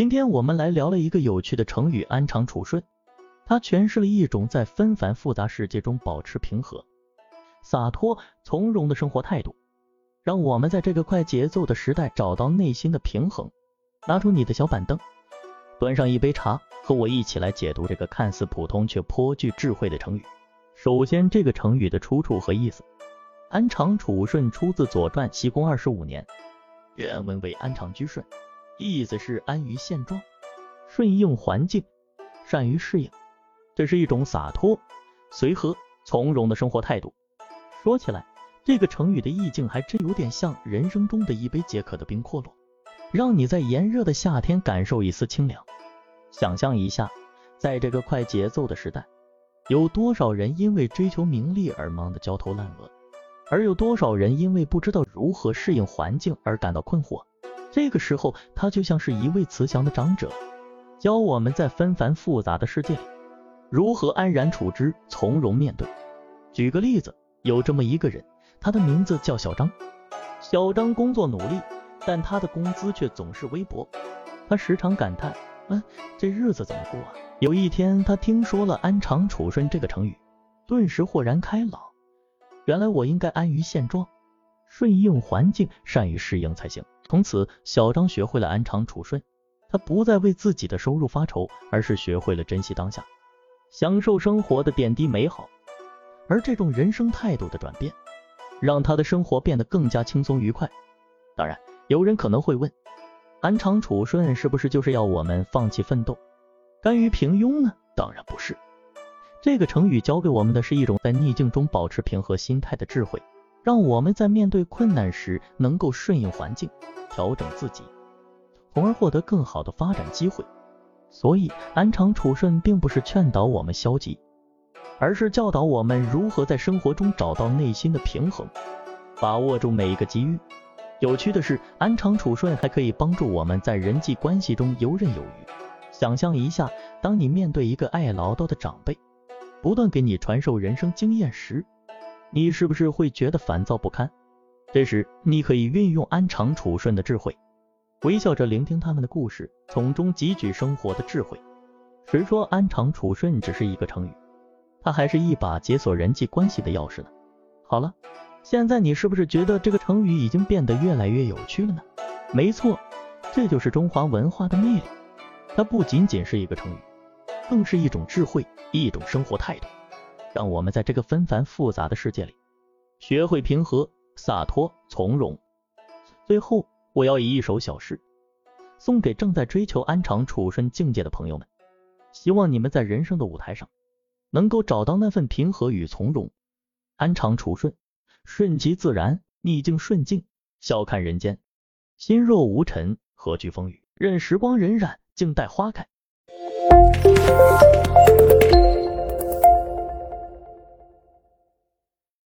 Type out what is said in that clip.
今天我们来聊了一个有趣的成语“安常处顺”，它诠释了一种在纷繁复杂世界中保持平和、洒脱、从容的生活态度，让我们在这个快节奏的时代找到内心的平衡。拿出你的小板凳，端上一杯茶，和我一起来解读这个看似普通却颇具智慧的成语。首先，这个成语的出处和意思，“安常处顺”出自《左传》西公二十五年，原文为“安常居顺”。意思是安于现状，顺应环境，善于适应，这是一种洒脱、随和、从容的生活态度。说起来，这个成语的意境还真有点像人生中的一杯解渴的冰可乐，让你在炎热的夏天感受一丝清凉。想象一下，在这个快节奏的时代，有多少人因为追求名利而忙得焦头烂额，而有多少人因为不知道如何适应环境而感到困惑？这个时候，他就像是一位慈祥的长者，教我们在纷繁复杂的世界里如何安然处之，从容面对。举个例子，有这么一个人，他的名字叫小张。小张工作努力，但他的工资却总是微薄。他时常感叹：“嗯，这日子怎么过啊？”有一天，他听说了“安常处顺”这个成语，顿时豁然开朗。原来我应该安于现状，顺应环境，善于适应才行。从此，小张学会了安常处顺，他不再为自己的收入发愁，而是学会了珍惜当下，享受生活的点滴美好。而这种人生态度的转变，让他的生活变得更加轻松愉快。当然，有人可能会问，安常处顺是不是就是要我们放弃奋斗，甘于平庸呢？当然不是，这个成语教给我们的是一种在逆境中保持平和心态的智慧。让我们在面对困难时能够顺应环境，调整自己，从而获得更好的发展机会。所以，安常处顺并不是劝导我们消极，而是教导我们如何在生活中找到内心的平衡，把握住每一个机遇。有趣的是，安常处顺还可以帮助我们在人际关系中游刃有余。想象一下，当你面对一个爱唠叨的长辈，不断给你传授人生经验时，你是不是会觉得烦躁不堪？这时，你可以运用安常处顺的智慧，微笑着聆听他们的故事，从中汲取生活的智慧。谁说安常处顺只是一个成语？它还是一把解锁人际关系的钥匙呢。好了，现在你是不是觉得这个成语已经变得越来越有趣了呢？没错，这就是中华文化的魅力。它不仅仅是一个成语，更是一种智慧，一种生活态度。让我们在这个纷繁复杂的世界里，学会平和、洒脱、从容。最后，我要以一首小诗送给正在追求安常处顺境界的朋友们，希望你们在人生的舞台上能够找到那份平和与从容，安常处顺，顺其自然，逆境顺境，笑看人间。心若无尘，何惧风雨？任时光荏苒，静待花开。